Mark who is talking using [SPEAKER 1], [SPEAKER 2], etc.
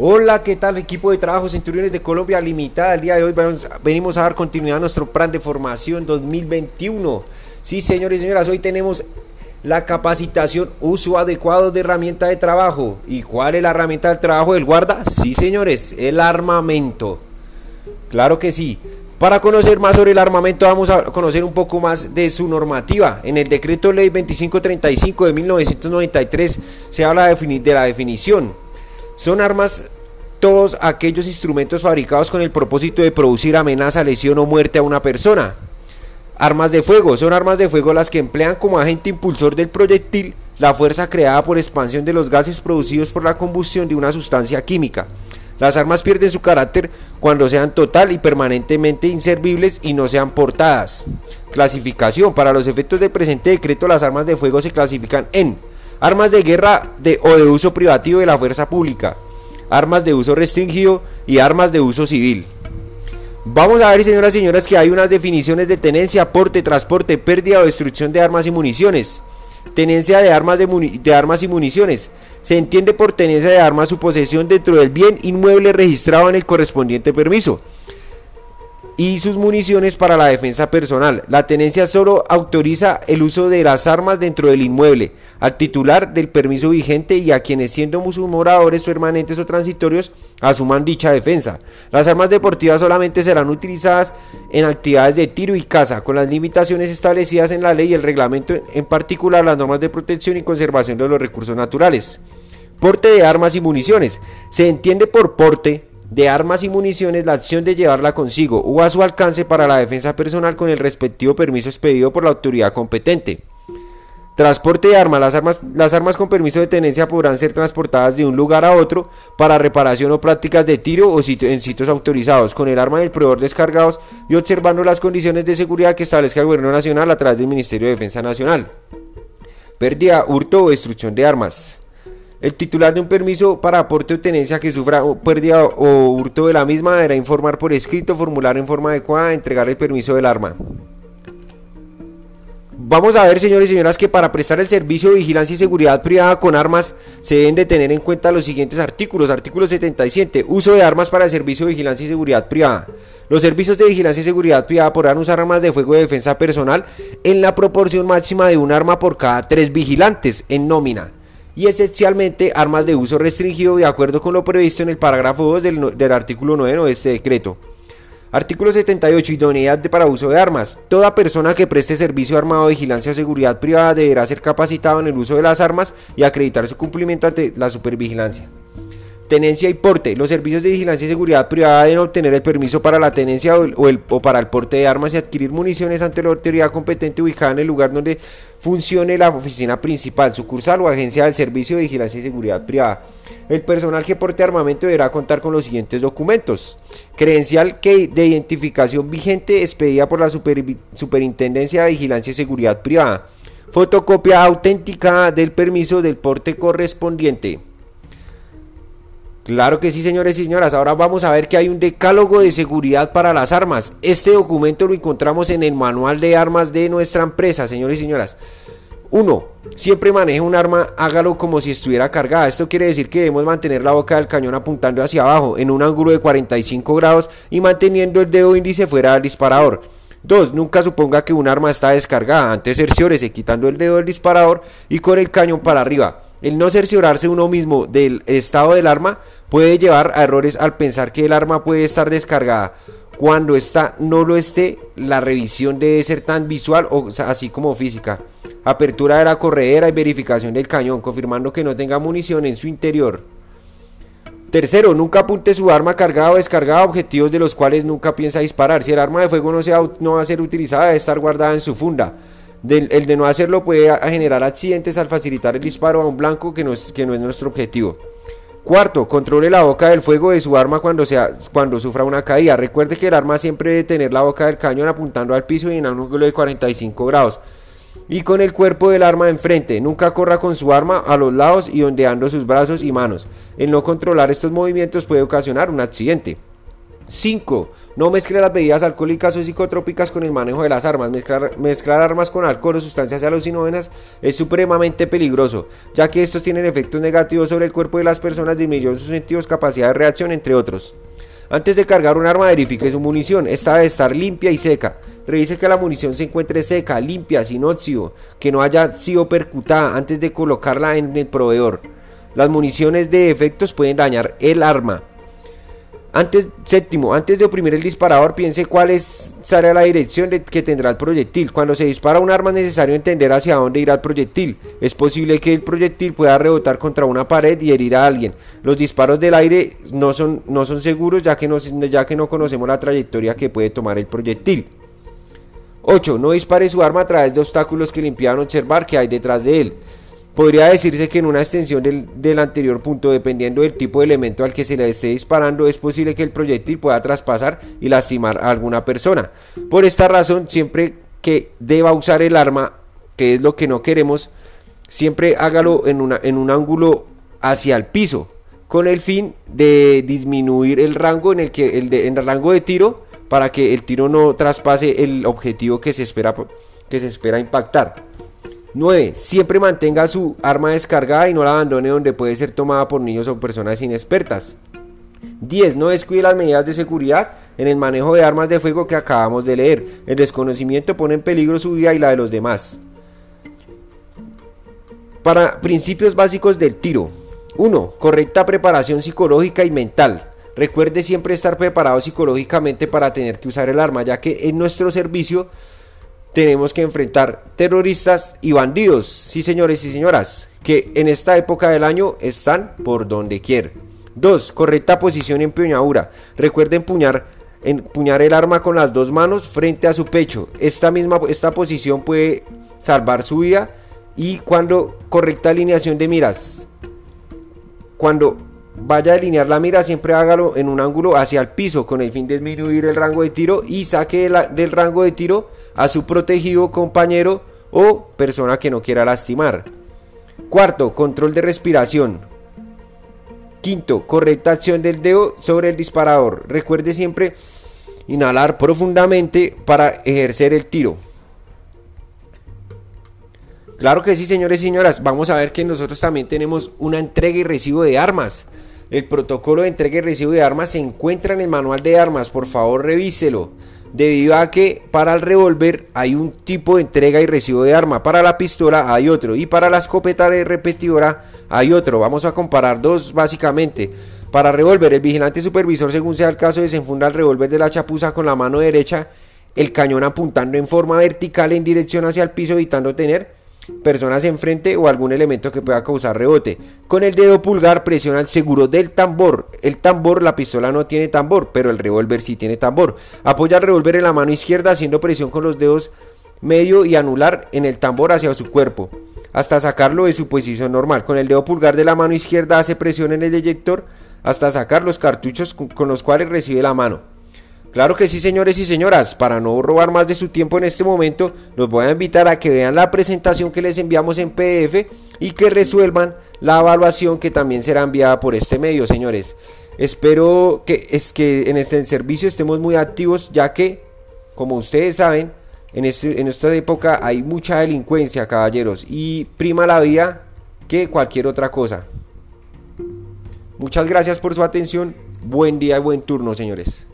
[SPEAKER 1] Hola, ¿qué tal equipo de trabajo Centuriones de Colombia Limitada? El día de hoy venimos a dar continuidad a nuestro plan de formación 2021. Sí, señores y señoras, hoy tenemos la capacitación uso adecuado de herramienta de trabajo. ¿Y cuál es la herramienta de trabajo del guarda? Sí, señores, el armamento. Claro que sí. Para conocer más sobre el armamento vamos a conocer un poco más de su normativa. En el decreto ley 2535 de 1993 se habla de la definición son armas todos aquellos instrumentos fabricados con el propósito de producir amenaza, lesión o muerte a una persona. Armas de fuego. Son armas de fuego las que emplean como agente impulsor del proyectil la fuerza creada por expansión de los gases producidos por la combustión de una sustancia química. Las armas pierden su carácter cuando sean total y permanentemente inservibles y no sean portadas. Clasificación. Para los efectos del presente decreto, las armas de fuego se clasifican en armas de guerra de, o de uso privativo de la fuerza pública, armas de uso restringido y armas de uso civil. Vamos a ver, señoras y señores, que hay unas definiciones de tenencia, porte, transporte, pérdida o destrucción de armas y municiones. Tenencia de armas, de, de armas y municiones. Se entiende por tenencia de armas su posesión dentro del bien inmueble registrado en el correspondiente permiso y sus municiones para la defensa personal. La tenencia solo autoriza el uso de las armas dentro del inmueble, al titular del permiso vigente y a quienes siendo moradores permanentes o transitorios asuman dicha defensa. Las armas deportivas solamente serán utilizadas en actividades de tiro y caza, con las limitaciones establecidas en la ley y el reglamento, en particular las normas de protección y conservación de los recursos naturales. Porte de armas y municiones. Se entiende por porte de armas y municiones la acción de llevarla consigo o a su alcance para la defensa personal con el respectivo permiso expedido por la autoridad competente. Transporte de armas. Las, armas. las armas con permiso de tenencia podrán ser transportadas de un lugar a otro para reparación o prácticas de tiro o en sitios autorizados, con el arma del proveedor descargados y observando las condiciones de seguridad que establezca el Gobierno Nacional a través del Ministerio de Defensa Nacional. Pérdida, hurto o destrucción de armas. El titular de un permiso para aporte o tenencia que sufra pérdida o hurto de la misma deberá informar por escrito, formular en forma adecuada, entregar el permiso del arma. Vamos a ver, señores y señoras, que para prestar el servicio de vigilancia y seguridad privada con armas se deben de tener en cuenta los siguientes artículos. Artículo 77. Uso de armas para el servicio de vigilancia y seguridad privada. Los servicios de vigilancia y seguridad privada podrán usar armas de fuego de defensa personal en la proporción máxima de un arma por cada tres vigilantes en nómina y esencialmente armas de uso restringido de acuerdo con lo previsto en el parágrafo 2 del, artículo 9 de este decreto. Artículo 78. Idoneidad para uso de armas. Toda persona que preste servicio armado de vigilancia o seguridad privada deberá ser capacitado en el uso de las armas y acreditar su cumplimiento ante la supervigilancia. Tenencia y porte. Los servicios de vigilancia y seguridad privada deben obtener el permiso para la tenencia o, el, para el porte de armas y adquirir municiones ante la autoridad competente ubicada en el lugar donde funcione la oficina principal, sucursal o agencia del servicio de vigilancia y seguridad privada. El personal que porte armamento deberá contar con los siguientes documentos. Credencial de identificación vigente expedida por la Superintendencia de Vigilancia y Seguridad Privada. Fotocopia auténtica del permiso del porte correspondiente Claro que sí, señores y señoras. Ahora vamos a ver que hay un decálogo de seguridad para las armas. Este documento lo encontramos en el manual de armas de nuestra empresa, señores y señoras. 1. Siempre maneje un arma, hágalo como si estuviera cargada. Esto quiere decir que debemos mantener la boca del cañón apuntando hacia abajo en un ángulo de 45 grados y manteniendo el dedo índice fuera del disparador. 2. Nunca suponga que un arma está descargada. Antes cerciórese quitando el dedo del disparador y con el cañón para arriba. El no cerciorarse uno mismo del estado del arma puede llevar a errores al pensar que el arma puede estar descargada. Cuando esta no lo esté, la revisión debe ser tan visual o así como física. Apertura de la corredera y verificación del cañón, confirmando que no tenga munición en su interior. Tercero, nunca apunte su arma cargada o descargada a objetivos de los cuales nunca piensa disparar. Si el arma de fuego no, sea, no va a ser utilizada, debe estar guardada en su funda el de no hacerlo puede generar accidentes al facilitar el disparo a un blanco que no es, nuestro objetivo. Cuarto, controle la boca del fuego de su arma cuando, cuando sufra una caída. Recuerde que el arma siempre debe tener la boca del cañón apuntando al piso y en un ángulo de 45 grados. Y con el cuerpo del arma enfrente. Nunca corra con su arma a los lados y ondeando sus brazos y manos. El no controlar estos movimientos puede ocasionar un accidente. 5. No mezcle las bebidas alcohólicas o psicotrópicas con el manejo de las armas. Mezclar, armas con alcohol o sustancias alucinógenas es supremamente peligroso, ya que estos tienen efectos negativos sobre el cuerpo de las personas, disminuyendo sus sentidos, capacidad de reacción, entre otros. Antes de cargar un arma, verifique su munición. Esta debe estar limpia y seca. Revise que la munición se encuentre seca, limpia, sin óxido, que no haya sido percutada antes de colocarla en el proveedor. Las municiones de efectos pueden dañar el arma. Antes, séptimo, antes de oprimir el disparador, piense cuál es será la dirección que tendrá el proyectil. Cuando se dispara un arma es necesario entender hacia dónde irá el proyectil. Es posible que el proyectil pueda rebotar contra una pared y herir a alguien. Los disparos del aire no son, no son seguros ya que no, ya que no conocemos la trayectoria que puede tomar el proyectil. 8. No dispare su arma a través de obstáculos que le impidan observar que hay detrás de él. Podría decirse que en una extensión del, anterior punto, dependiendo del tipo de elemento al que se le esté disparando, es posible que el proyectil pueda traspasar y lastimar a alguna persona. Por esta razón, siempre que deba usar el arma, que es lo que no queremos, siempre hágalo en, en un ángulo hacia el piso, con el fin de disminuir el rango en el que el, en el rango de tiro para que el tiro no traspase el objetivo que se espera que se espera impactar. 9. Siempre mantenga su arma descargada y no la abandone donde puede ser tomada por niños o personas inexpertas. 10. No descuide las medidas de seguridad en el manejo de armas de fuego que acabamos de leer. El desconocimiento pone en peligro su vida y la de los demás. Para principios básicos del tiro. 1. Correcta preparación psicológica y mental. Recuerde siempre estar preparado psicológicamente para tener que usar el arma, ya que en nuestro servicio tenemos que enfrentar terroristas y bandidos, sí señores y señoras, que en esta época del año están por donde quiera. 2. Correcta posición en empuñadura. Recuerde empuñar, empuñar el arma con las dos manos frente a su pecho. Esta misma esta posición puede salvar su vida y cuando correcta alineación de miras. Cuando vaya a alinear la mira, siempre hágalo en un ángulo hacia el piso con el fin de disminuir el rango de tiro y saque del rango de tiro a su protegido compañero o persona que no quiera lastimar. Cuarto, control de respiración. Quinto, correcta acción del dedo sobre el disparador. Recuerde siempre inhalar profundamente para ejercer el tiro. Claro que sí, señores y señoras. Vamos a ver que nosotros también tenemos una entrega y recibo de armas. El protocolo de entrega y recibo de armas se encuentra en el manual de armas. Por favor, revíselo. Debido a que para el revólver hay un tipo de entrega y recibo de arma. Para la pistola hay otro. Y para la escopeta de repetidora hay otro. Vamos a comparar dos básicamente. Para revólver, el vigilante supervisor, según sea el caso, desenfunda el revólver de la chapuza con la mano derecha, el cañón apuntando en forma vertical en dirección hacia el piso, evitando tener personas enfrente o algún elemento que pueda causar rebote. Con el dedo pulgar presiona el seguro del tambor. El tambor, la pistola no tiene tambor, pero el revólver sí tiene tambor. Apoya el revólver en la mano izquierda haciendo presión con los dedos medio y anular en el tambor hacia su cuerpo, hasta sacarlo de su posición normal. Con el dedo pulgar de la mano izquierda hace presión en el eyector hasta sacar los cartuchos con los cuales recibe la mano. Claro que sí, señores y señoras. Para no robar más de su tiempo en este momento, los voy a invitar a que vean la presentación que les enviamos en PDF y que resuelvan la evaluación que también será enviada por este medio, señores. Espero que es que en este servicio estemos muy activos, ya que, como ustedes saben, en, este, en esta época hay mucha delincuencia, caballeros, y prima la vida que cualquier otra cosa. Muchas gracias por su atención. Buen día y buen turno, señores.